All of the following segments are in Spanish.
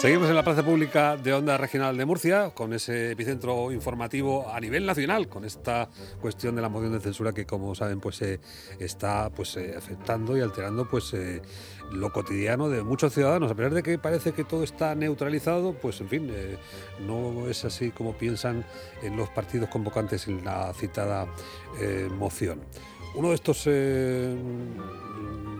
Seguimos en la plaza pública de Onda Regional de Murcia con ese epicentro informativo a nivel nacional con esta cuestión de la moción de censura que como saben pues eh, está pues eh, afectando y alterando pues eh, lo cotidiano de muchos ciudadanos a pesar de que parece que todo está neutralizado pues en fin no es así como piensan en los partidos convocantes en la citada moción. Uno de estos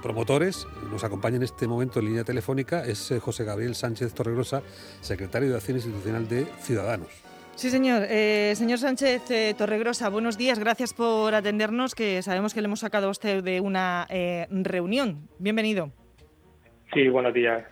promotores nos acompaña en este momento en línea telefónica es eh, José Gabriel Sánchez Torregrosa, secretario de Acción Institucional de Ciudadanos. Sí, señor. Eh, señor Sánchez eh, Torregrosa, buenos días. Gracias por atendernos, que sabemos que le hemos sacado a usted de una reunión. Bienvenido. Sí, buenos días.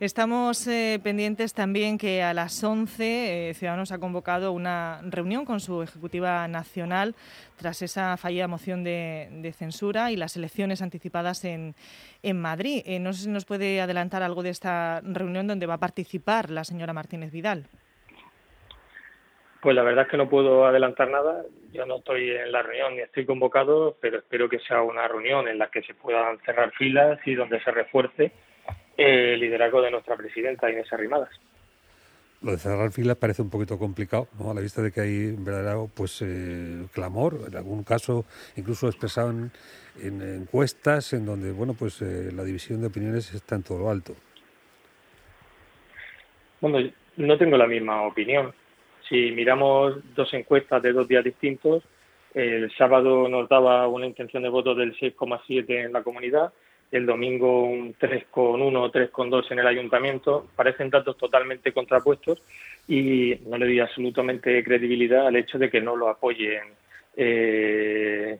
Estamos eh, pendientes también que a las 11 eh, Ciudadanos ha convocado una reunión con su Ejecutiva Nacional tras esa fallida moción de, censura y las elecciones anticipadas en, en Madrid. Eh, no sé si nos puede adelantar algo de esta reunión donde va a participar la señora Martínez Vidal. Pues la verdad es que no puedo adelantar nada. Yo no estoy en la reunión ni estoy convocado, pero espero que sea una reunión en la que se puedan cerrar filas y donde se refuerce el liderazgo de nuestra presidenta Inés Arrimadas. Lo de cerrar filas parece un poquito complicado, ¿no? a la vista de que hay verdadero pues, eh, clamor, en algún caso incluso expresado en, encuestas, en donde bueno pues eh, la división de opiniones está en todo lo alto. Bueno, no tengo la misma opinión. Si miramos dos encuestas de dos días distintos, el sábado nos daba una intención de voto del 6,7 en la comunidad el domingo un 3,1 o 3,2 en el ayuntamiento. Parecen datos totalmente contrapuestos y no le doy absolutamente credibilidad al hecho de que no lo apoyen eh,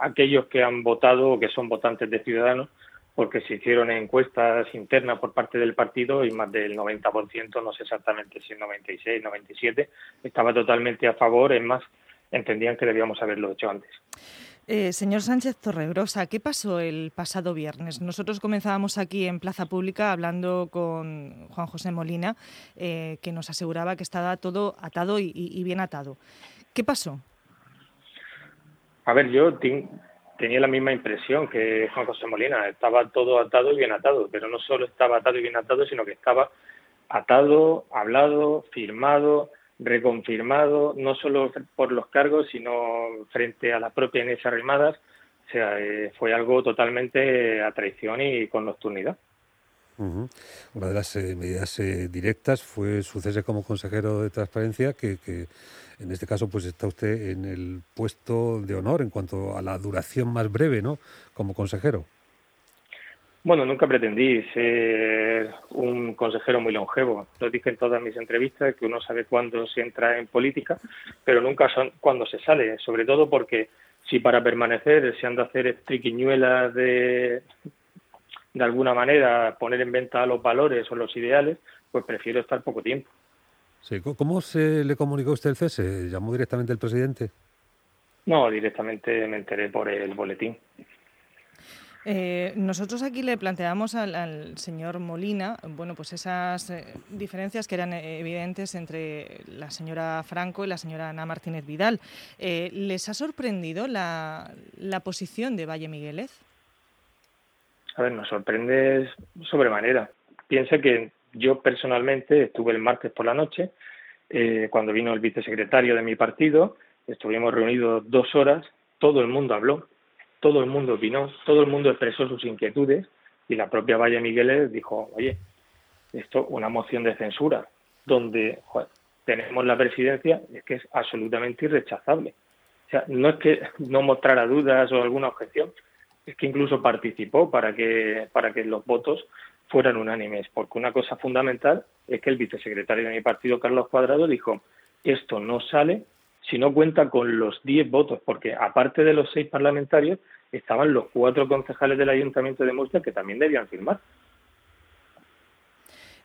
aquellos que han votado o que son votantes de Ciudadanos, porque se hicieron encuestas internas por parte del partido y más del 90%, no sé exactamente si el 96, 97, estaba totalmente a favor, es más, entendían que debíamos haberlo hecho antes. Eh, señor Sánchez Torregrosa, ¿qué pasó el pasado viernes? Nosotros comenzábamos aquí en Plaza Pública hablando con Juan José Molina, eh, que nos aseguraba que estaba todo atado y, bien atado. ¿Qué pasó? A ver, yo tenía la misma impresión que Juan José Molina. Estaba todo atado y bien atado, pero no solo estaba atado y bien atado, sino que estaba atado, hablado, firmado, reconfirmado no solo por los cargos, sino frente a la propia Inés Arrimadas. O sea, eh, fue algo totalmente a traición y con nocturnidad. Una de las eh, medidas eh, directas fue su cese como consejero de transparencia, que, que, en este caso pues está usted en el puesto de honor en cuanto a la duración más breve, ¿no? Como consejero. Bueno, nunca pretendí ser un consejero muy longevo. Lo dije en todas mis entrevistas que uno sabe cuándo se entra en política, pero nunca son cuándo se sale, sobre todo porque si para permanecer se han de hacer triquiñuelas de, de alguna manera, poner en venta los valores o los ideales, pues prefiero estar poco tiempo. Sí. ¿Cómo se le comunicó usted el cese? ¿Llamó directamente el presidente? No, directamente me enteré por el boletín. Eh, nosotros aquí le planteamos al, señor Molina, bueno, pues esas eh, diferencias que eran eh, evidentes entre la señora Franco y la señora Ana Martínez Vidal. ¿Les ha sorprendido la, posición de Valle Migueles? A ver, nos sorprende sobremanera. Piense que yo personalmente estuve el martes por la noche, cuando vino el vicesecretario de mi partido, estuvimos reunidos dos horas, todo el mundo habló, todo el mundo opinó, todo el mundo expresó sus inquietudes y la propia Valle Migueles dijo, oye, esto una moción de censura donde tenemos la presidencia es que es absolutamente irrechazable. O sea, no es que no mostrara dudas o alguna objeción, es que incluso participó para que, para que los votos fueran unánimes, porque una cosa fundamental es que el vicesecretario de mi partido, Carlos Cuadrado, dijo, esto no sale si no cuenta con los 10 votos, porque aparte de los seis parlamentarios, estaban los cuatro concejales del Ayuntamiento de Murcia que también debían firmar.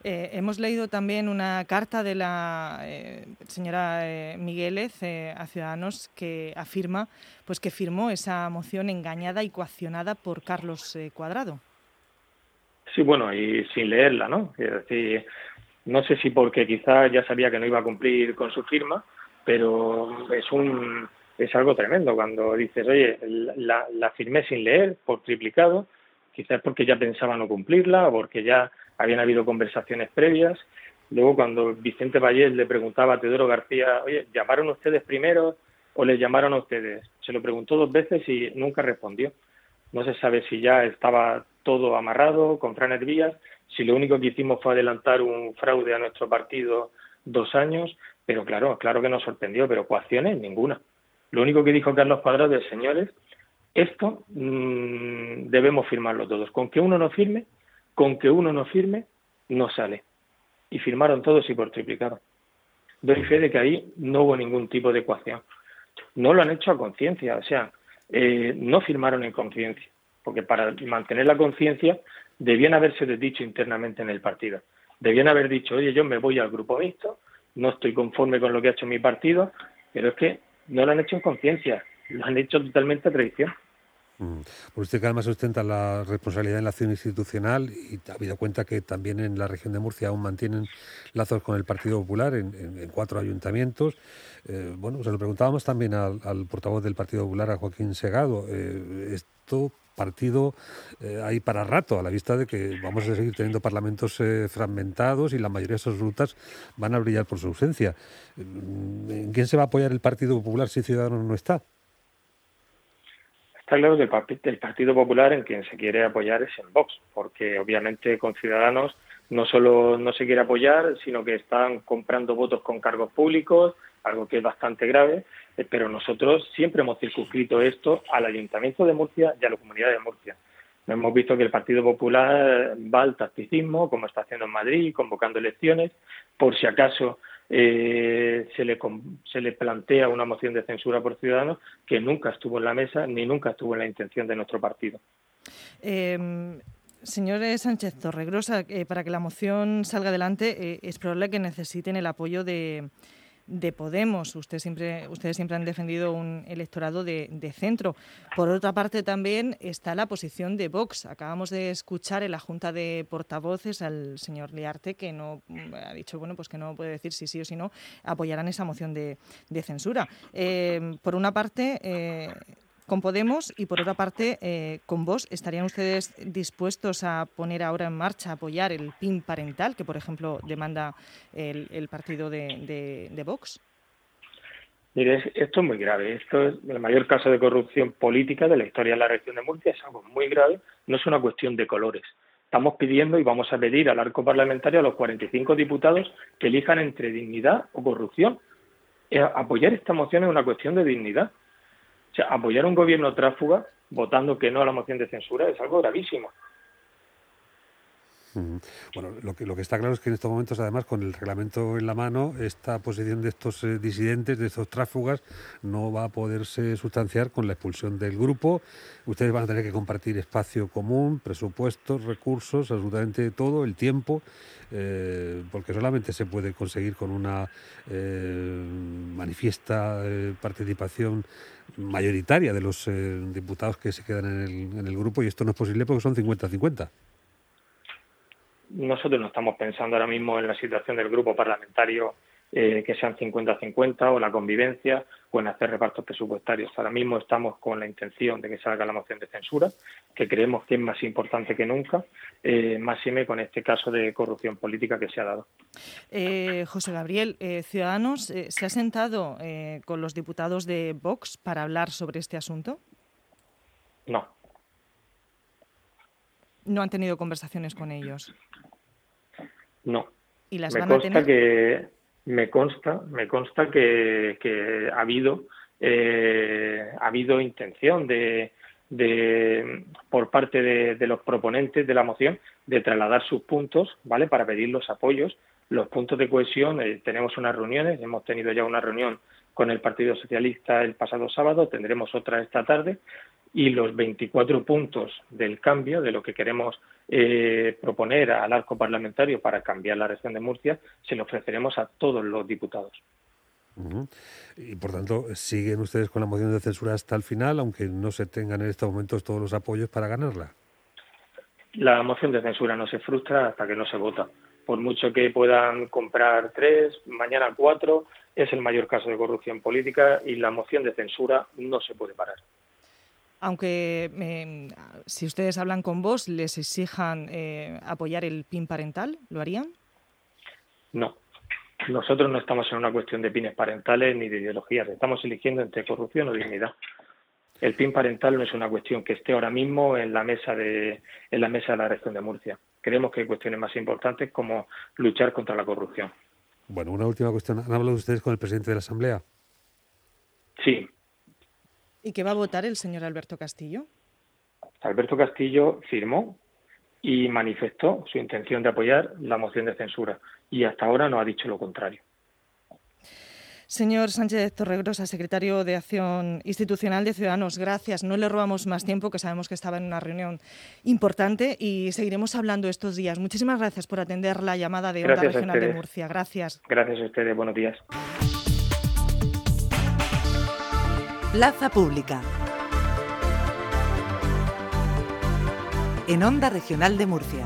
Eh, hemos leído también una carta de la eh, señora eh, Migueles a Ciudadanos que afirma pues que firmó esa moción engañada y coaccionada por Carlos Cuadrado. Sí, bueno, y sin leerla, ¿no? Es decir, no sé si porque quizás ya sabía que no iba a cumplir con su firma, pero es un es algo tremendo cuando dices, oye, la, firmé sin leer por triplicado, quizás porque ya pensaba no cumplirla o porque ya habían habido conversaciones previas Luego, cuando Vicente Vallés le preguntaba a Teodoro García, oye, ¿llamaron ustedes primero o les llamaron a ustedes? Se lo preguntó dos veces y nunca respondió. No se sabe si ya estaba todo amarrado con Fran Vías, si lo único que hicimos fue adelantar un fraude a nuestro partido dos años, pero claro, claro que nos sorprendió, pero coacciones ninguna. Lo único que dijo Carlos Cuadrado es, señores, esto mmm, debemos firmarlo todos. Con que uno no firme, con que uno no firme, no sale. Y firmaron todos y por triplicado. Doy fe de que ahí no hubo ningún tipo de ecuación. No lo han hecho a conciencia, o sea, eh, no firmaron en conciencia, porque para mantener la conciencia debían haberse dicho internamente en el partido. Debían haber dicho, oye, yo me voy al grupo mixto, no estoy conforme con lo que ha hecho mi partido, pero es que no lo han hecho en conciencia, lo han hecho totalmente a traición. Mm. Por usted que además ostenta la responsabilidad en la acción institucional y ha habido cuenta que también en la región de Murcia aún mantienen lazos con el Partido Popular en, cuatro ayuntamientos. Eh, bueno, se lo preguntábamos también al, portavoz del Partido Popular, a Joaquín Segado. Eh, esto partido eh, ahí para rato, a la vista de que vamos a seguir teniendo parlamentos fragmentados y la mayoría de esas rutas van a brillar por su ausencia. ¿En quién se va a apoyar el Partido Popular si Ciudadanos no está? Está claro que el Partido Popular en quien se quiere apoyar es en Vox, porque obviamente con Ciudadanos no solo no se quiere apoyar, sino que están comprando votos con cargos públicos, algo que es bastante grave, eh, pero nosotros siempre hemos circunscrito esto al Ayuntamiento de Murcia y a la Comunidad de Murcia. Hemos visto que el Partido Popular va al tacticismo, como está haciendo en Madrid, convocando elecciones, por si acaso eh, se, le, se le plantea una moción de censura por Ciudadanos que nunca estuvo en la mesa ni nunca estuvo en la intención de nuestro partido. Eh, Señor Sánchez Torregrosa, eh, para que la moción salga adelante es probable que necesiten el apoyo de, de Podemos. Usted siempre, ustedes siempre han defendido un electorado de, centro. Por otra parte, también está la posición de Vox. Acabamos de escuchar en la Junta de Portavoces al señor Liarte que no ha dicho bueno pues que no puede decir si sí o si no apoyarán esa moción de, censura. Eh, por una parte, eh, con Podemos y por otra parte eh, con vos. ¿Estarían ustedes dispuestos a poner ahora en marcha, apoyar el PIN parental que, por ejemplo, demanda el, partido de, de, Vox? Mire, esto es muy grave. Esto es el mayor caso de corrupción política de la historia de la región de Murcia. Es algo muy grave. No es una cuestión de colores. Estamos pidiendo y vamos a pedir al arco parlamentario a los 45 diputados que elijan entre dignidad o corrupción. Eh, apoyar esta moción es una cuestión de dignidad. Sea, apoyar a un gobierno tráfuga votando que no a la moción de censura es algo gravísimo. Bueno, lo que, está claro es que en estos momentos, además, con el reglamento en la mano, esta posición de estos eh, disidentes, de estos tráfugas, no va a poderse sustanciar con la expulsión del grupo. Ustedes van a tener que compartir espacio común, presupuestos, recursos, absolutamente todo, el tiempo, eh, porque solamente se puede conseguir con una eh, manifiesta participación mayoritaria de los diputados que se quedan en el grupo y esto no es posible porque son 50-50 nosotros no estamos pensando ahora mismo en la situación del grupo parlamentario eh, que sean 50-50 o la convivencia o en hacer repartos presupuestarios. Ahora mismo estamos con la intención de que salga la moción de censura, que creemos que es más importante que nunca, eh, máxime con este caso de corrupción política que se ha dado. Eh, José Gabriel, eh, Ciudadanos, ¿se ha sentado con los diputados de Vox para hablar sobre este asunto? No. ¿No han tenido conversaciones con ellos? No. ¿Y las me van consta a tener? que me consta, me consta que, ha habido eh, ha habido intención de, de por parte de, los proponentes de la moción de trasladar sus puntos, ¿vale? Para pedir los apoyos, los puntos de cohesión. Eh, tenemos unas reuniones, hemos tenido ya una reunión con el Partido Socialista el pasado sábado, tendremos otra esta tarde y los 24 puntos del cambio de lo que queremos eh, proponer al arco parlamentario para cambiar la región de Murcia, se lo ofreceremos a todos los diputados. Y por tanto, siguen ustedes con la moción de censura hasta el final, aunque no se tengan en estos momentos todos los apoyos para ganarla. La moción de censura no se frustra hasta que no se vota. Por mucho que puedan comprar tres, mañana cuatro, es el mayor caso de corrupción política y la moción de censura no se puede parar aunque si ustedes hablan con vos, les exijan eh, apoyar el PIN parental, ¿lo harían? No. Nosotros no estamos en una cuestión de pines parentales ni de ideologías. Estamos eligiendo entre corrupción o dignidad. El PIN parental no es una cuestión que esté ahora mismo en la mesa de, en la mesa de la región de Murcia. Creemos que hay cuestiones más importantes como luchar contra la corrupción. Bueno, una última cuestión. ¿Han hablado ustedes con el presidente de la Asamblea? Sí. ¿Y qué va a votar el señor Alberto Castillo? Alberto Castillo firmó y manifestó su intención de apoyar la moción de censura y hasta ahora no ha dicho lo contrario. Señor Sánchez Torregrosa, secretario de Acción Institucional de Ciudadanos, gracias. No le robamos más tiempo, que sabemos que estaba en una reunión importante y seguiremos hablando estos días. Muchísimas gracias por atender la llamada de Onda Regional de Murcia. Gracias. Gracias a ustedes. Buenos días. Plaza Pública. En Onda Regional de Murcia.